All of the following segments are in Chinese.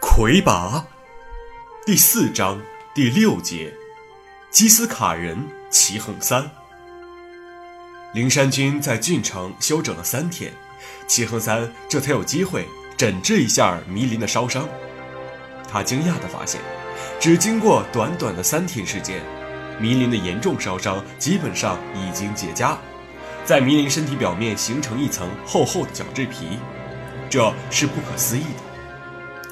魁拔，第四章第六节，基斯卡人齐衡三。灵山军在郡城休整了三天，齐衡三这才有机会诊治一下迷林的烧伤。他惊讶地发现，只经过短短的三天时间，迷林的严重烧伤基本上已经结痂，在迷林身体表面形成一层厚厚的角质皮，这是不可思议的。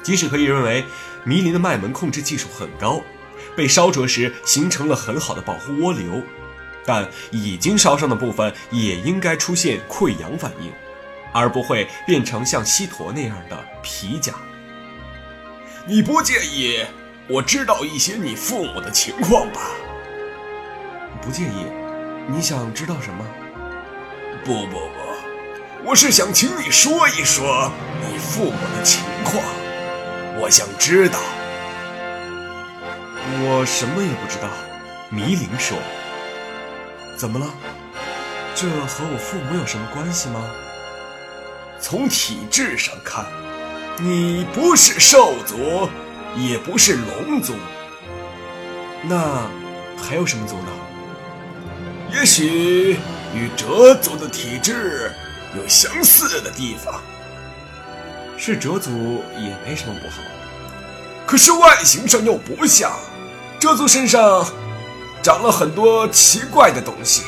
即使可以认为迷林的脉门控制技术很高，被烧灼时形成了很好的保护涡流，但已经烧伤的部分也应该出现溃疡反应，而不会变成像西陀那样的皮甲。你不介意我知道一些你父母的情况吧？不介意。你想知道什么？不不不，我是想请你说一说你父母的情况。我想知道，我什么也不知道。迷灵说：“怎么了？这和我父母有什么关系吗？”从体质上看，你不是兽族，也不是龙族，那还有什么族呢？也许与哲族的体质有相似的地方。是蛇族也没什么不好，可是外形上又不像。蛇族身上长了很多奇怪的东西。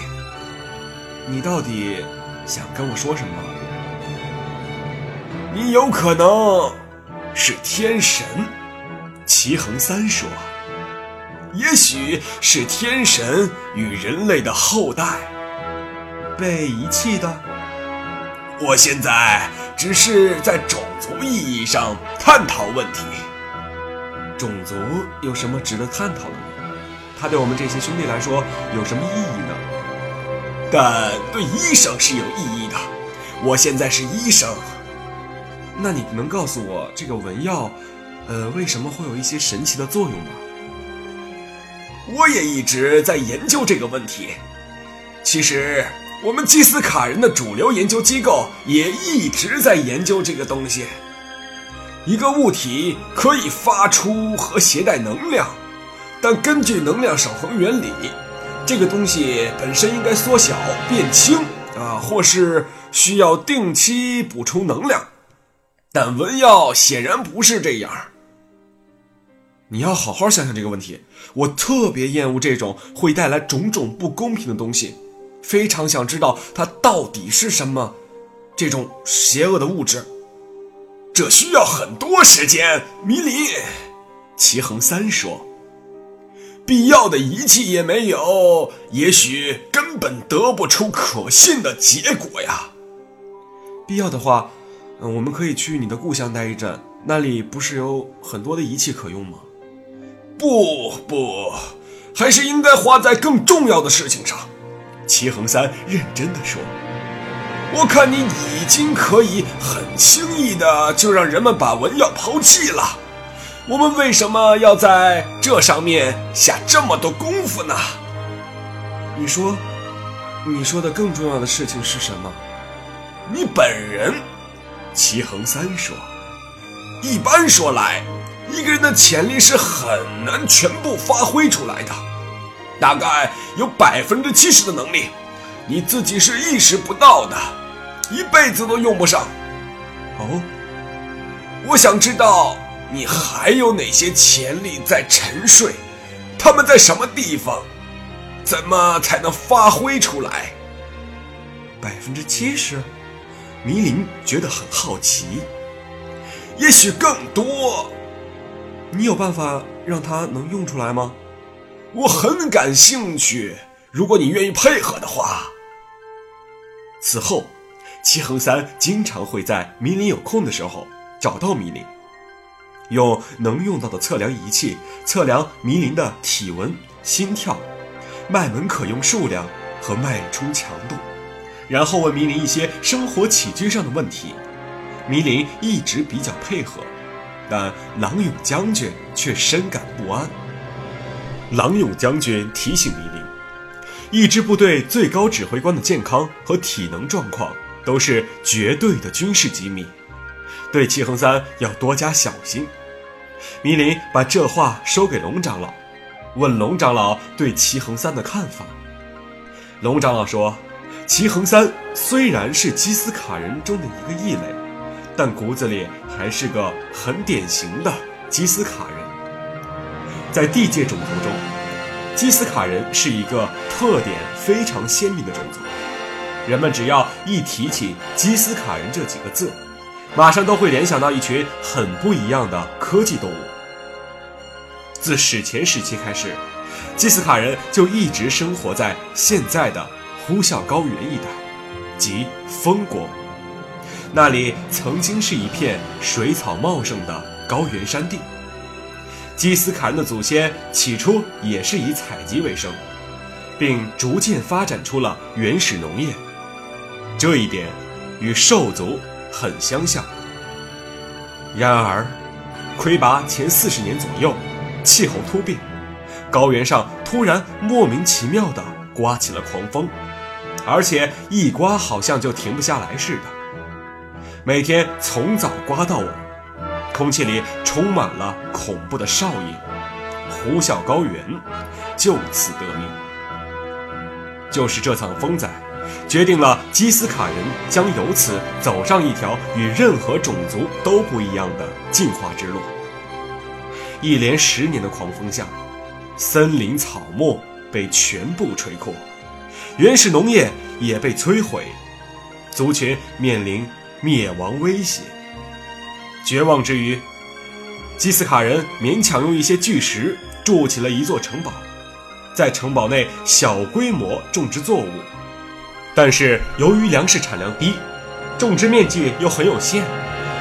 你到底想跟我说什么？你有可能是天神，齐衡三说。也许是天神与人类的后代被遗弃的。我现在只是在种族意义上探讨问题。种族有什么值得探讨的呢？它对我们这些兄弟来说有什么意义呢？但对医生是有意义的。我现在是医生。那你能告诉我这个文药，呃，为什么会有一些神奇的作用吗？我也一直在研究这个问题。其实。我们基斯卡人的主流研究机构也一直在研究这个东西。一个物体可以发出和携带能量，但根据能量守恒原理，这个东西本身应该缩小变轻啊，或是需要定期补充能量。但文耀显然不是这样。你要好好想想这个问题。我特别厌恶这种会带来种种不公平的东西。非常想知道它到底是什么，这种邪恶的物质。这需要很多时间。迷离，齐衡三说：“必要的仪器也没有，也许根本得不出可信的结果呀。必要的话，嗯，我们可以去你的故乡待一阵，那里不是有很多的仪器可用吗？不不，还是应该花在更重要的事情上。”齐恒三认真的说：“我看你已经可以很轻易的就让人们把文耀抛弃了，我们为什么要在这上面下这么多功夫呢？”你说，你说的更重要的事情是什么？你本人。齐恒三说：“一般说来，一个人的潜力是很难全部发挥出来的。”大概有百分之七十的能力，你自己是意识不到的，一辈子都用不上。哦，我想知道你还有哪些潜力在沉睡，他们在什么地方，怎么才能发挥出来？百分之七十，迷林觉得很好奇，也许更多。你有办法让他能用出来吗？我很感兴趣，如果你愿意配合的话。此后，齐衡三经常会在迷林有空的时候找到迷林，用能用到的测量仪器测量迷林的体温、心跳、脉门可用数量和脉冲强度，然后问迷林一些生活起居上的问题。迷林一直比较配合，但郎勇将军却深感不安。郎勇将军提醒迷林，一支部队最高指挥官的健康和体能状况都是绝对的军事机密，对齐恒三要多加小心。米林把这话说给龙长老，问龙长老对齐恒三的看法。龙长老说：“齐恒三虽然是基斯卡人中的一个异类，但骨子里还是个很典型的基斯卡人。在地界种族中，基斯卡人是一个特点非常鲜明的种族。人们只要一提起基斯卡人这几个字，马上都会联想到一群很不一样的科技动物。自史前时期开始。”基斯卡人就一直生活在现在的呼啸高原一带，即风国。那里曾经是一片水草茂盛的高原山地。基斯卡人的祖先起初也是以采集为生，并逐渐发展出了原始农业。这一点与兽族很相像。然而，魁拔前四十年左右，气候突变。高原上突然莫名其妙地刮起了狂风，而且一刮好像就停不下来似的。每天从早刮到晚，空气里充满了恐怖的哨音，呼啸高原就此得名。就是这场风灾，决定了基斯卡人将由此走上一条与任何种族都不一样的进化之路。一连十年的狂风下。森林草木被全部吹枯，原始农业也被摧毁，族群面临灭亡威胁。绝望之余，基斯卡人勉强用一些巨石筑起了一座城堡，在城堡内小规模种植作物。但是由于粮食产量低，种植面积又很有限，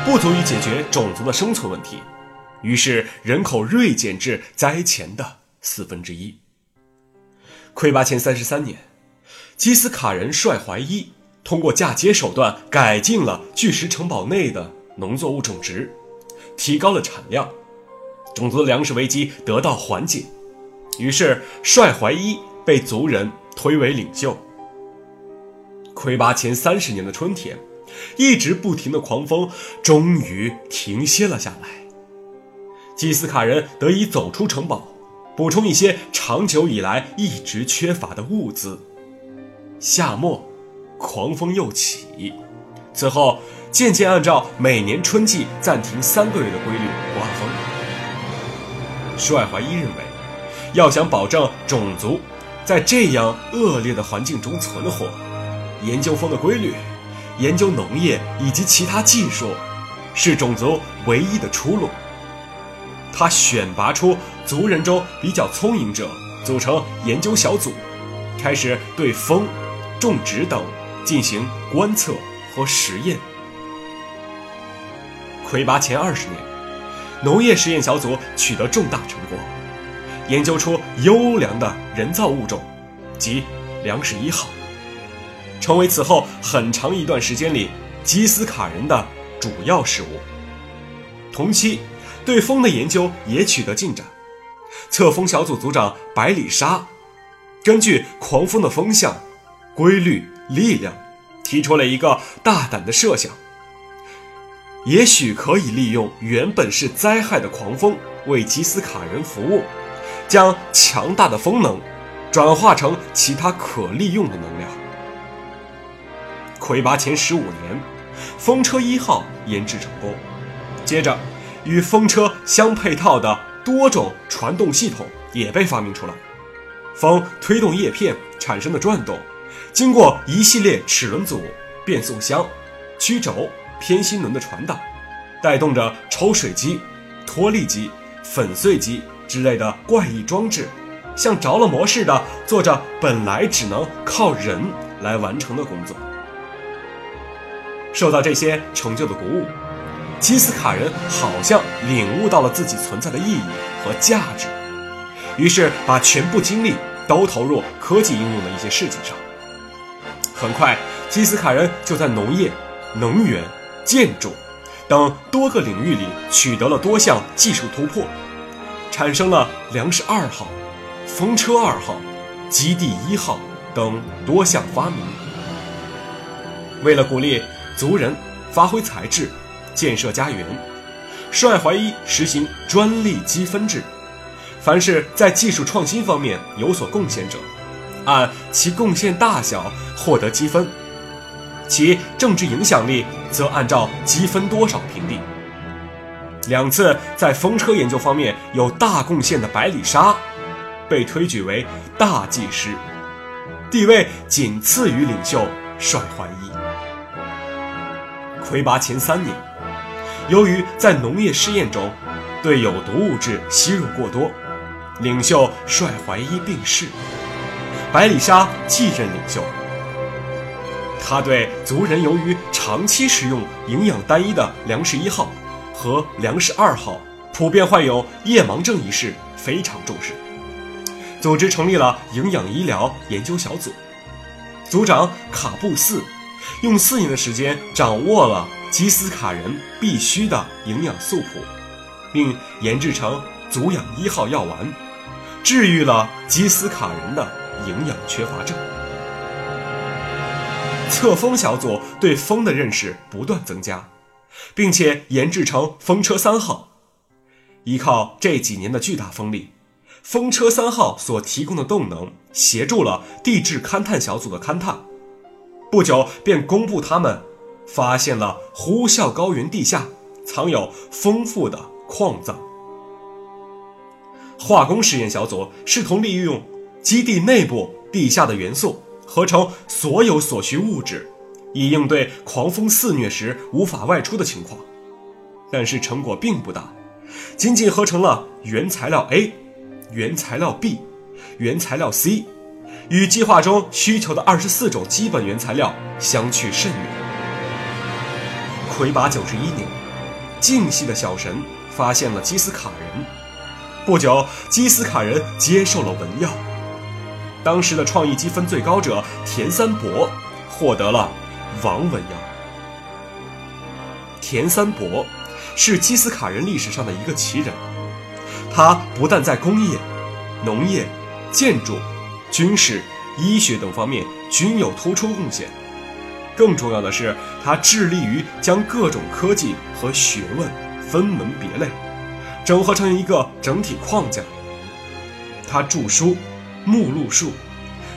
不足以解决种族的生存问题，于是人口锐减至灾前的。四分之一。魁拔前三十三年，基斯卡人率怀伊通过嫁接手段改进了巨石城堡内的农作物种植，提高了产量，种族的粮食危机得到缓解。于是，帅怀一被族人推为领袖。魁拔前三十年的春天，一直不停的狂风终于停歇了下来，基斯卡人得以走出城堡。补充一些长久以来一直缺乏的物资。夏末，狂风又起，此后渐渐按照每年春季暂停三个月的规律刮风。帅怀一认为，要想保证种族在这样恶劣的环境中存活，研究风的规律，研究农业以及其他技术，是种族唯一的出路。他选拔出族人中比较聪颖者，组成研究小组，开始对风、种植等进行观测和实验。魁拔前二十年，农业实验小组取得重大成果，研究出优良的人造物种，即粮食一号，成为此后很长一段时间里基斯卡人的主要食物。同期。对风的研究也取得进展。测风小组组长百里沙根据狂风的风向、规律、力量，提出了一个大胆的设想：也许可以利用原本是灾害的狂风为吉斯卡人服务，将强大的风能转化成其他可利用的能量。魁拔前十五年，风车一号研制成功，接着。与风车相配套的多种传动系统也被发明出来。风推动叶片产生的转动，经过一系列齿轮组、变速箱、曲轴、偏心轮的传导，带动着抽水机、脱粒机、粉碎机之类的怪异装置，像着了魔似的做着本来只能靠人来完成的工作。受到这些成就的鼓舞。基斯卡人好像领悟到了自己存在的意义和价值，于是把全部精力都投入科技应用的一些事情上。很快，基斯卡人就在农业、能源、建筑等多个领域里取得了多项技术突破，产生了粮食二号、风车二号、基地一号等多项发明。为了鼓励族人发挥才智，建设家园，率怀一实行专利积分制，凡是在技术创新方面有所贡献者，按其贡献大小获得积分，其政治影响力则按照积分多少评定。两次在风车研究方面有大贡献的百里沙，被推举为大技师，地位仅次于领袖帅怀一。魁拔前三年，由于在农业试验中对有毒物质吸入过多，领袖帅怀一病逝，百里沙继任领袖。他对族人由于长期食用营养单一的粮食一号。和粮食二号普遍患有夜盲症一事非常重视，组织成立了营养医疗研究小组。组长卡布斯用四年的时间掌握了基斯卡人必须的营养素谱，并研制成足氧一号药丸，治愈了基斯卡人的营养缺乏症。测风小组对风的认识不断增加。并且研制成风车三号，依靠这几年的巨大风力，风车三号所提供的动能协助了地质勘探小组的勘探，不久便公布他们发现了呼啸高原地下藏有丰富的矿藏。化工实验小组试图利用基地内部地下的元素合成所有所需物质。以应对狂风肆虐时无法外出的情况，但是成果并不大，仅仅合成了原材料 A、原材料 B、原材料 C，与计划中需求的二十四种基本原材料相去甚远。魁拔九十一年，静系的小神发现了基斯卡人，不久，基斯卡人接受了文药。当时的创意积分最高者田三伯获得了。王文耀，田三伯是基斯卡人历史上的一个奇人。他不但在工业、农业、建筑、军事、医学等方面均有突出贡献，更重要的是，他致力于将各种科技和学问分门别类，整合成一个整体框架。他著书《目录术》。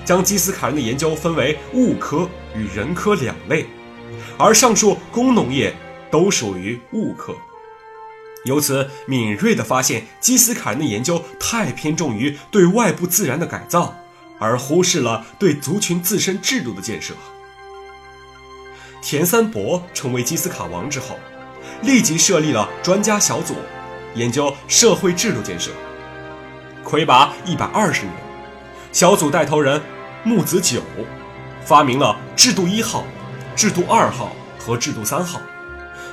将基斯卡人的研究分为物科与人科两类，而上述工农业都属于物科。由此敏锐地发现，基斯卡人的研究太偏重于对外部自然的改造，而忽视了对族群自身制度的建设。田三伯成为基斯卡王之后，立即设立了专家小组，研究社会制度建设。魁拔一百二十年，小组带头人。木子久发明了制度一号、制度二号和制度三号，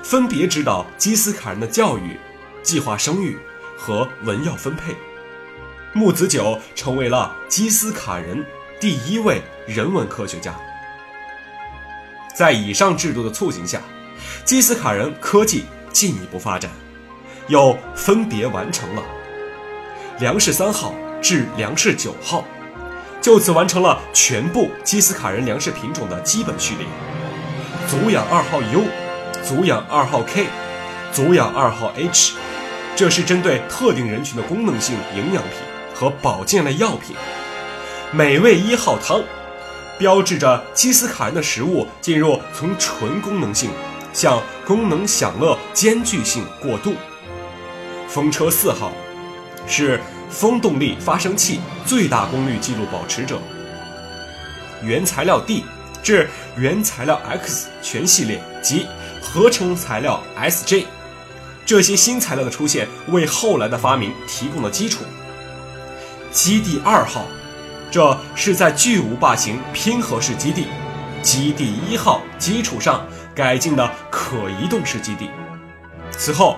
分别指导基斯卡人的教育、计划生育和文药分配。木子久成为了基斯卡人第一位人文科学家。在以上制度的促进下，基斯卡人科技进一步发展，又分别完成了粮食三号至粮食九号。就此完成了全部基斯卡人粮食品种的基本序列：足氧二号 U、足氧二号 K、足氧二号 H。这是针对特定人群的功能性营养品和保健类药品。美味一号汤，标志着基斯卡人的食物进入从纯功能性向功能享乐兼具性过渡。风车四号，是。风动力发生器最大功率记录保持者，原材料 D 至原材料 X 全系列及合成材料 SJ，这些新材料的出现为后来的发明提供了基础。基地二号，这是在巨无霸型拼合式基地基地一号基础上改进的可移动式基地。此后，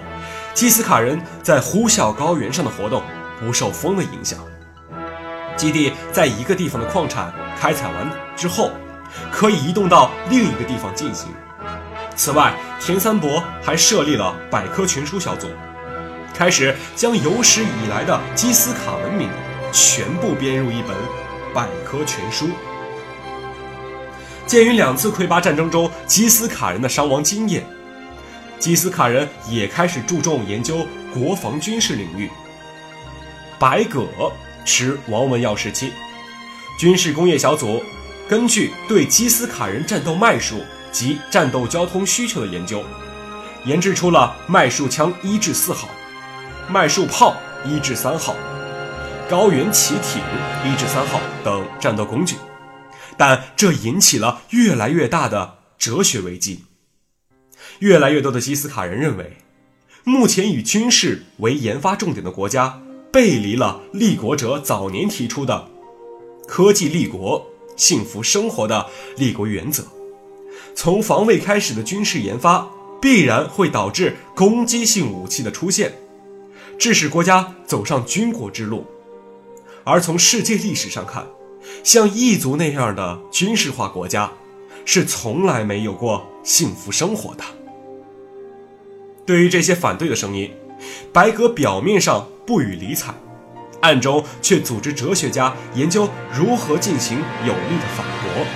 基斯卡人在呼啸高原上的活动。不受风的影响，基地在一个地方的矿产开采完之后，可以移动到另一个地方进行。此外，田三伯还设立了百科全书小组，开始将有史以来的基斯卡文明全部编入一本百科全书。鉴于两次魁拔战争中基斯卡人的伤亡经验，基斯卡人也开始注重研究国防军事领域。白葛持王文耀时期，军事工业小组根据对基斯卡人战斗脉术及战斗交通需求的研究，研制出了脉术枪一至四号、脉术炮一至三号、高原骑艇一至三号等战斗工具，但这引起了越来越大的哲学危机。越来越多的基斯卡人认为，目前以军事为研发重点的国家背离了立国者早年提出的“科技立国、幸福生活”的立国原则。从防卫开始的军事研发必然会导致攻击性武器的出现，致使国家走上军国之路。而从世界历史上看，像异族那样的军事化国家，是从来没有过幸福生活的。对于这些反对的声音，白格表面上不予理睬，暗中却组织哲学家研究如何进行有力的反驳。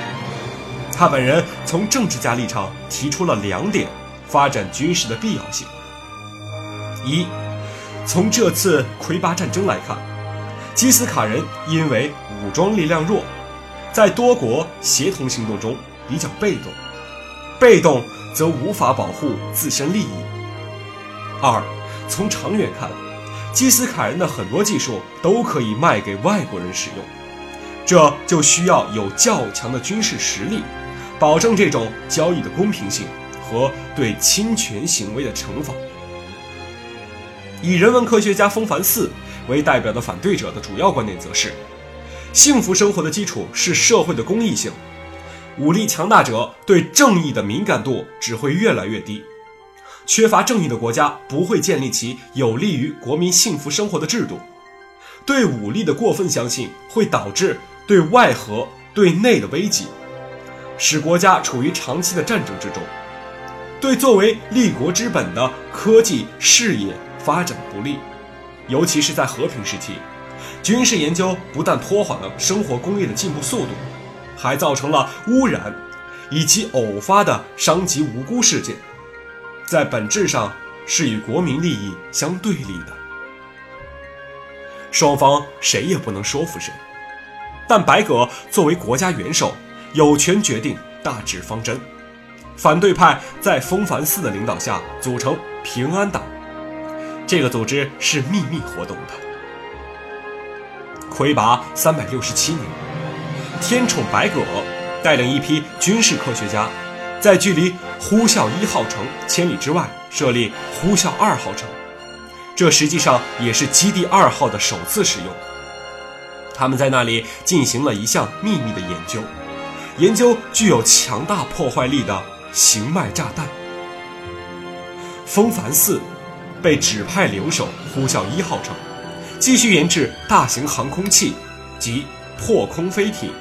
他本人从政治家立场提出了两点发展军事的必要性：一，从这次魁拔战争来看，基斯卡人因为武装力量弱，在多国协同行动中比较被动，被动则无法保护自身利益。二，从长远看，基斯卡人的很多技术都可以卖给外国人使用，这就需要有较强的军事实力，保证这种交易的公平性和对侵权行为的惩罚。以人文科学家风凡四为代表的反对者的主要观点则是：幸福生活的基础是社会的公益性，武力强大者对正义的敏感度只会越来越低。缺乏正义的国家不会建立起有利于国民幸福生活的制度。对武力的过分相信会导致对外和对内的危机，使国家处于长期的战争之中。对作为立国之本的科技事业发展不利，尤其是在和平时期，军事研究不但拖缓了生活工业的进步速度，还造成了污染以及偶发的伤及无辜事件。在本质上是与国民利益相对立的，双方谁也不能说服谁。但白葛作为国家元首，有权决定大致方针。反对派在风凡寺的领导下组成平安党，这个组织是秘密活动的。魁拔三百六十七年，天宠白葛带领一批军事科学家。在距离呼啸一号城千里之外设立呼啸二号城，这实际上也是基地二号的首次使用。他们在那里进行了一项秘密的研究，研究具有强大破坏力的行脉炸弹。风凡四被指派留守呼啸一号城，继续研制大型航空器及破空飞艇。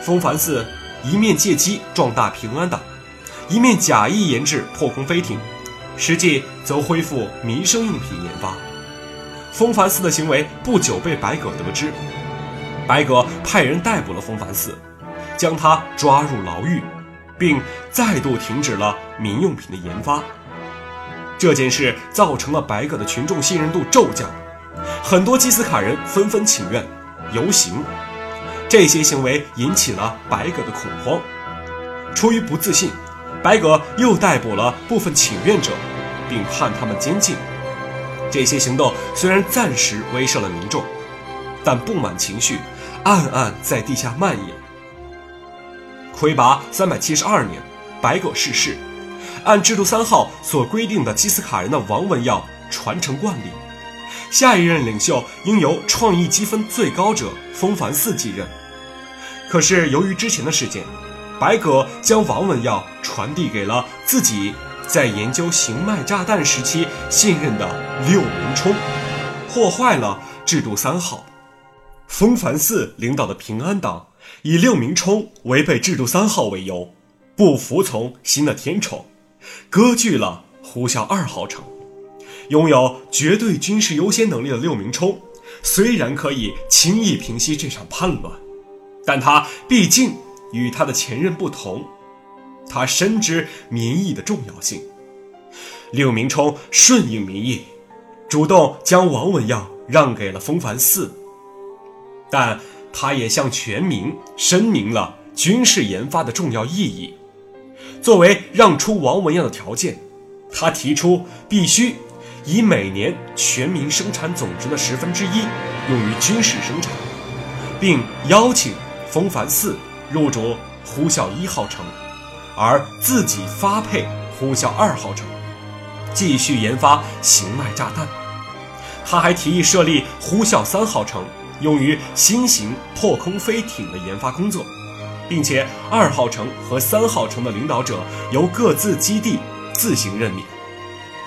风凡四。一面借机壮大平安党，一面假意研制破空飞艇，实际则恢复民生用品研发。风凡四的行为不久被白葛得知，白葛派人逮捕了风凡四，将他抓入牢狱，并再度停止了民用品的研发。这件事造成了白葛的群众信任度骤降，很多基斯卡人纷纷请愿游行。这些行为引起了白葛的恐慌，出于不自信，白葛又逮捕了部分请愿者，并判他们监禁。这些行动虽然暂时威慑了民众，但不满情绪暗暗在地下蔓延。魁拔三百七十二年，白葛逝世，按制度三号所规定的基斯卡人的王文耀传承惯例，下一任领袖应由创意积分最高者风凡四继任。可是，由于之前的事件，白葛将王文耀传递给了自己在研究行脉炸弹时期信任的六明冲，破坏了制度三号。风凡四领导的平安党以六明冲违背制度三号为由，不服从新的天宠，割据了呼啸二号城。拥有绝对军事优先能力的六明冲，虽然可以轻易平息这场叛乱。但他毕竟与他的前任不同，他深知民意的重要性。六明冲顺应民意，主动将王文耀让给了风凡四，但他也向全民声明了军事研发的重要意义。作为让出王文耀的条件，他提出必须以每年全民生产总值的十分之一用于军事生产，并邀请风凡四入主呼啸一号城，而自己发配呼啸二号城。继续研发行脉炸弹，他还提议设立呼啸三号城，用于新型破空飞艇的研发工作，并且二号城和三号城的领导者由各自基地自行任免，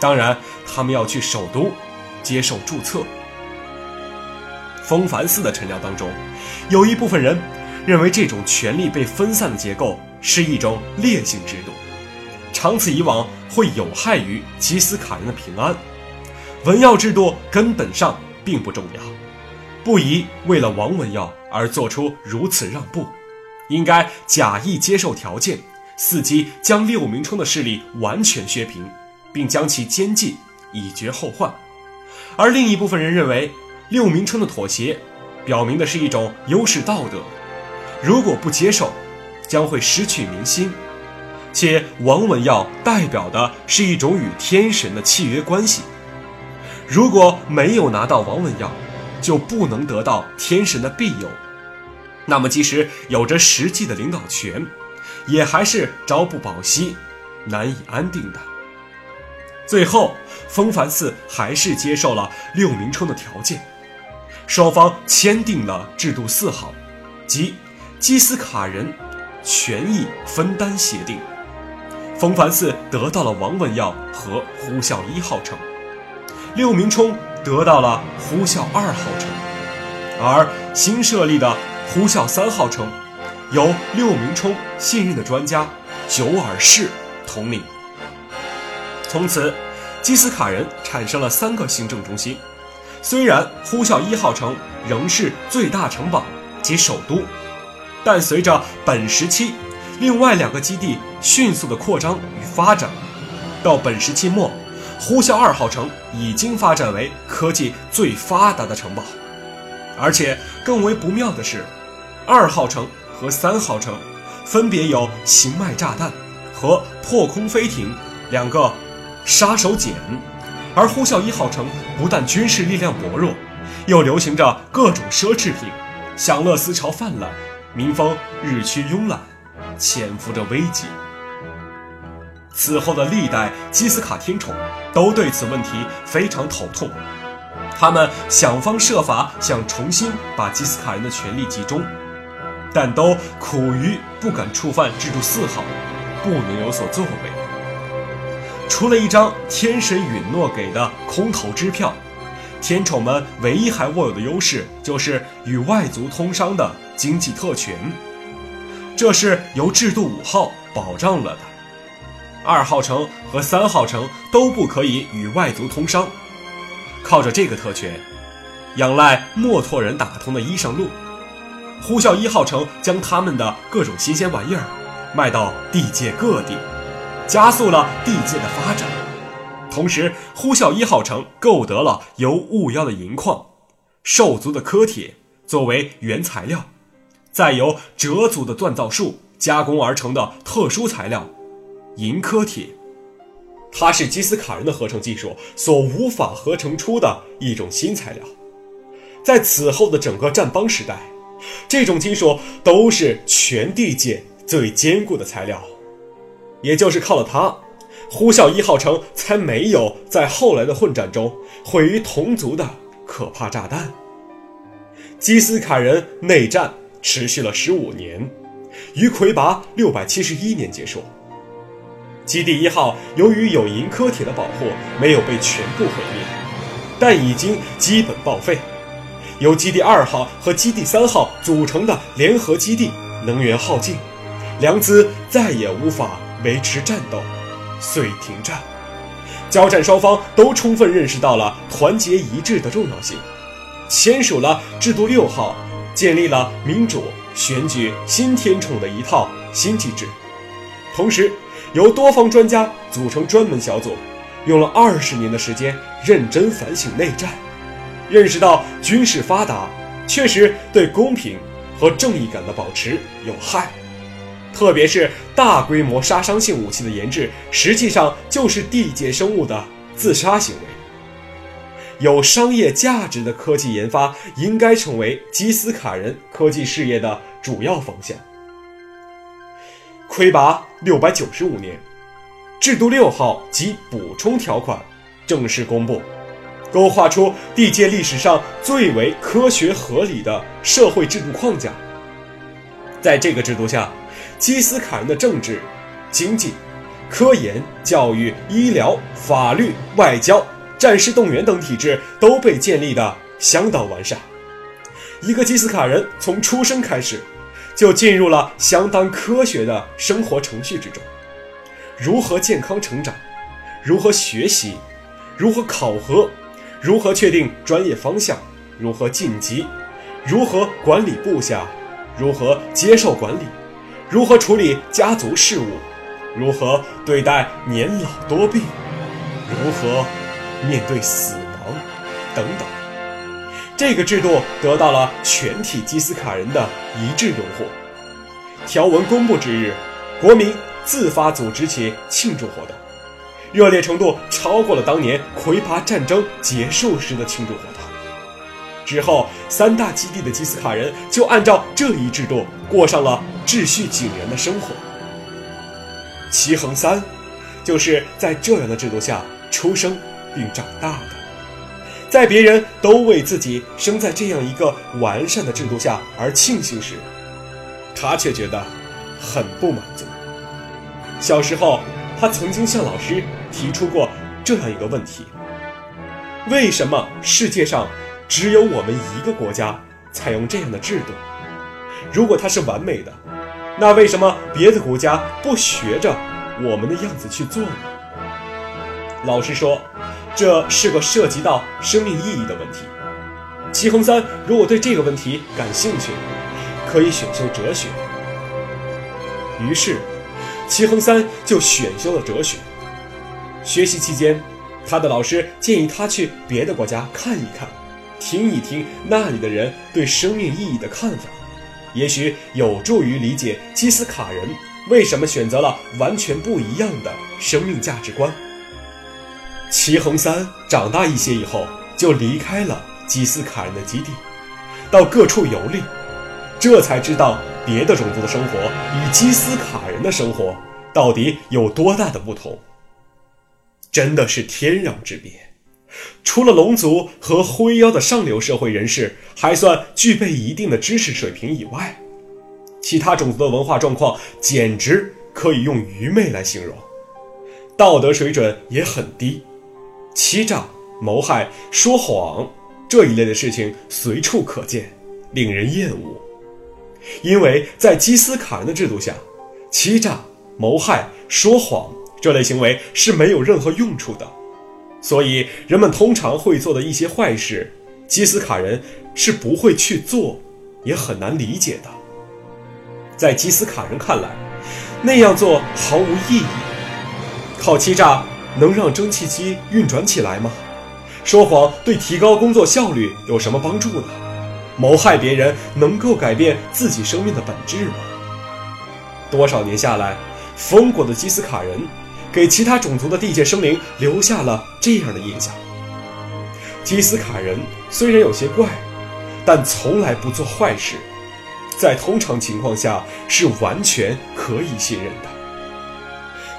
当然他们要去首都接受注册。风凡寺的臣僚当中，有一部分人认为这种权力被分散的结构是一种劣性制度。长此以往会有害于吉斯卡人的平安。文耀制度根本上并不重要，不宜为了王文耀而做出如此让步，应该假意接受条件，伺机将六明冲的势力完全削平，并将其监禁，以绝后患。而另一部分人认为，六明冲的妥协，表明的是一种优势道德，如果不接受，将会失去民心。且王文耀代表的是一种与天神的契约关系，如果没有拿到王文耀，就不能得到天神的庇佑，那么即使有着实际的领导权，也还是朝不保夕，难以安定的。最后，风凡寺还是接受了六明冲的条件，双方签订了制度四号，即基斯卡人权益分担协定。风凡寺得到了王文耀和呼啸一号城，六明冲得到了呼啸二号城，而新设立的呼啸三号城，由六明冲信任的专家久尔氏统领。从此，基斯卡人产生了三个行政中心。虽然呼啸一号城仍是最大城堡及首都，但随着本时期。另外两个基地迅速的扩张与发展，到本时期末，呼啸二号城已经发展为科技最发达的城堡，而且更为不妙的是，二号城和三号城分别有型脉炸弹和破空飞艇两个杀手锏，而呼啸一号城不但军事力量薄弱，又流行着各种奢侈品，享乐思潮泛滥，民风日趋慵懒。潜伏着危机。此后的历代基斯卡天宠都对此问题非常头痛，他们想方设法想重新把基斯卡人的权力集中，但都苦于不敢触犯制度四号，不能有所作为。除了一张天神允诺给的空头支票，天宠们唯一还握有的优势就是与外族通商的经济特权。这是由制度五号保障了的，二号城和三号城都不可以与外族通商。靠着这个特权，仰赖墨拓人打通的衣裳路，呼啸一号城将他们的各种新鲜玩意儿卖到地界各地，加速了地界的发展。同时，呼啸一号城购得了由雾妖的银矿、兽族的科铁作为原材料。再由折组的锻造术加工而成的特殊材料——银科铁，它是基斯卡人的合成技术所无法合成出的一种新材料。在此后的整个战邦时代，这种金属都是全地界最坚固的材料。也就是靠了它，呼啸一号城才没有在后来的混战中毁于同族的可怕炸弹。基斯卡人内战。持续了十五年，于魁拔六百七十一年结束。基地一号由于有银科铁的保护，没有被全部毁灭，但已经基本报废。由基地二号和基地三号组成的联合基地能源耗尽，良资再也无法维持战斗，遂停战。交战双方都充分认识到了团结一致的重要性，签署了制度六号。建立了民主选举新天宠的一套新机制，同时由多方专家组成专门小组，用了二十年的时间认真反省内战，认识到军事发达确实对公平和正义感的保持有害，特别是大规模杀伤性武器的研制，实际上就是地界生物的自杀行为。有商业价值的科技研发应该成为基斯卡人科技事业的主要方向。魁拔六百九十五年，制度六号及补充条款正式公布，勾画出地界历史上最为科学合理的社会制度框架。在这个制度下，基斯卡人的政治、经济、科研、教育、医疗、法律、外交、战士动员等体制都被建立的相当完善。一个基斯卡人从出生开始。就进入了相当科学的生活程序之中，如何健康成长，如何学习，如何考核，如何确定专业方向，如何晋级，如何管理部下，如何接受管理，如何处理家族事务，如何对待年老多病，如何面对死亡，等等。这个制度得到了全体基斯卡人的一致拥护。条文公布之日，国民自发组织起庆祝活动，热烈程度超过了当年魁拔战争结束时的庆祝活动。之后，三大基地的基斯卡人就按照这一制度过上了秩序井然的生活。齐恒三就是在这样的制度下出生并长大的。在别人都为自己生在这样一个完善的制度下而庆幸时，他却觉得很不满足。小时候，他曾经向老师提出过这样一个问题：为什么世界上只有我们一个国家采用这样的制度？如果它是完美的，那为什么别的国家不学着我们的样子去做呢？老师说。这是个涉及到生命意义的问题。齐恒三如果对这个问题感兴趣，可以选修哲学。于是，齐恒三就选修了哲学。学习期间，他的老师建议他去别的国家看一看，听一听那里的人对生命意义的看法，也许有助于理解基斯卡人为什么选择了完全不一样的生命价值观。齐恒三长大一些以后，就离开了基斯卡人的基地，到各处游历，这才知道别的种族的生活与基斯卡人的生活到底有多大的不同。真的是天壤之别。除了龙族和灰妖的上流社会人士还算具备一定的知识水平以外，其他种族的文化状况简直可以用愚昧来形容，道德水准也很低。欺诈、谋害、说谎这一类的事情随处可见，令人厌恶。因为在基斯卡人的制度下，欺诈、谋害、说谎这类行为是没有任何用处的，所以人们通常会做的一些坏事，基斯卡人是不会去做，也很难理解的。在基斯卡人看来，那样做毫无意义，靠欺诈。能让蒸汽机运转起来吗？说谎对提高工作效率有什么帮助呢？谋害别人能够改变自己生命的本质吗？多少年下来，疯狂的基斯卡人给其他种族的地界生灵留下了这样的印象：基斯卡人虽然有些怪，但从来不做坏事，在通常情况下是完全可以信任的。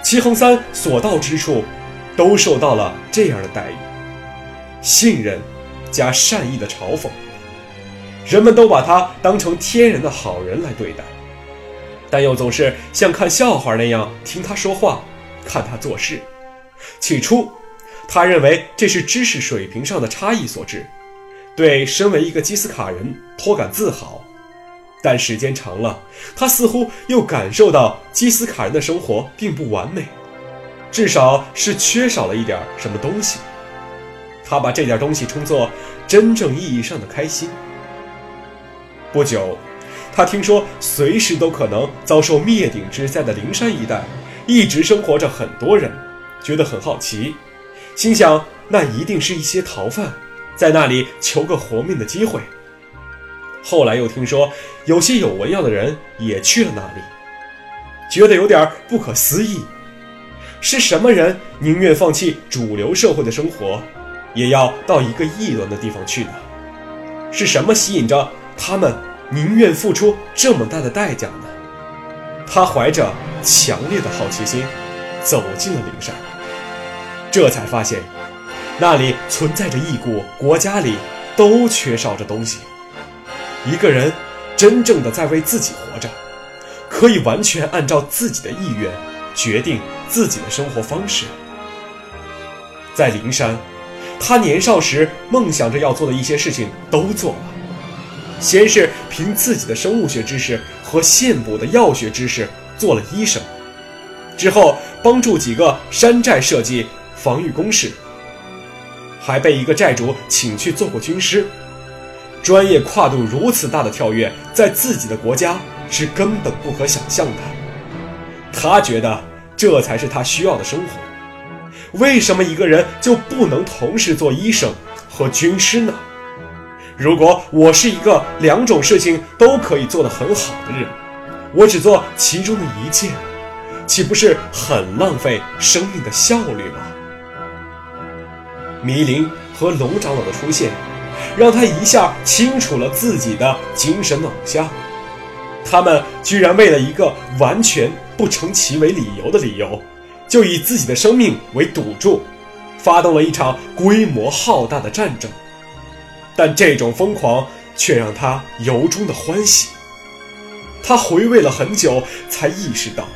齐恒三所到之处。都受到了这样的待遇，信任加善意的嘲讽，人们都把他当成天然的好人来对待，但又总是像看笑话那样听他说话，看他做事。起初，他认为这是知识水平上的差异所致，对身为一个基斯卡人颇感自豪。但时间长了，他似乎又感受到基斯卡人的生活并不完美。至少是缺少了一点什么东西，他把这点东西称作真正意义上的开心。不久，他听说随时都可能遭受灭顶之灾的灵山一带，一直生活着很多人，觉得很好奇，心想那一定是一些逃犯，在那里求个活命的机会。后来又听说有些有文要的人也去了那里，觉得有点不可思议。是什么人宁愿放弃主流社会的生活，也要到一个异端的地方去呢？是什么吸引着他们宁愿付出这么大的代价呢？他怀着强烈的好奇心走进了灵山，这才发现那里存在着一股国家里都缺少着东西。一个人真正的在为自己活着，可以完全按照自己的意愿决定自己的生活方式。在灵山，他年少时梦想着要做的一些事情都做了。先是凭自己的生物学知识和现补的药学知识做了医生，之后帮助几个山寨设计防御工事，还被一个寨主请去做过军师。专业跨度如此大的跳跃，在自己的国家是根本不可想象的。他觉得这才是他需要的生活。为什么一个人就不能同时做医生和军师呢？如果我是一个两种事情都可以做得很好的人，我只做其中的一件，岂不是很浪费生命的效率吗？迷林和龙长老的出现。让他一下清楚了自己的精神偶像，他们居然为了一个完全不成其为理由的理由，就以自己的生命为赌注，发动了一场规模浩大的战争。但这种疯狂却让他由衷的欢喜。他回味了很久，才意识到，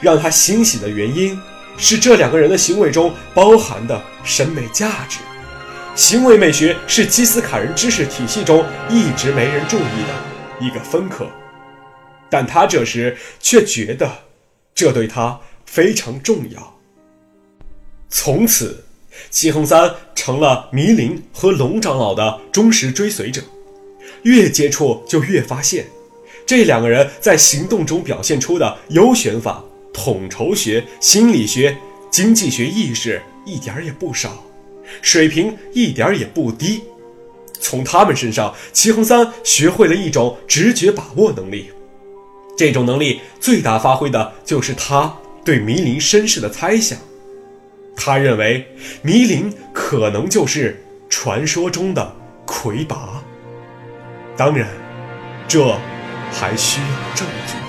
让他欣喜的原因是这两个人的行为中包含的审美价值。行为美学是基斯卡人知识体系中一直没人注意的一个分科，但他这时却觉得这对他非常重要。从此，齐恒三成了迷林和龙长老的忠实追随者，越接触就越发现，这两个人在行动中表现出的优选法、统筹学、心理学、经济学意识一点也不少。水平一点也不低，从他们身上，齐恒三学会了一种直觉把握能力。这种能力最大发挥的就是他对迷林身世的猜想。他认为迷林可能就是传说中的魁拔。当然，这还需要证据。